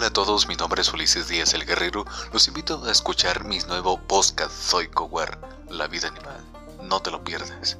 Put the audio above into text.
Hola a todos, mi nombre es Ulises Díaz el Guerrero. Los invito a escuchar mi nuevo podcast Soy Cower, La Vida Animal. No te lo pierdas.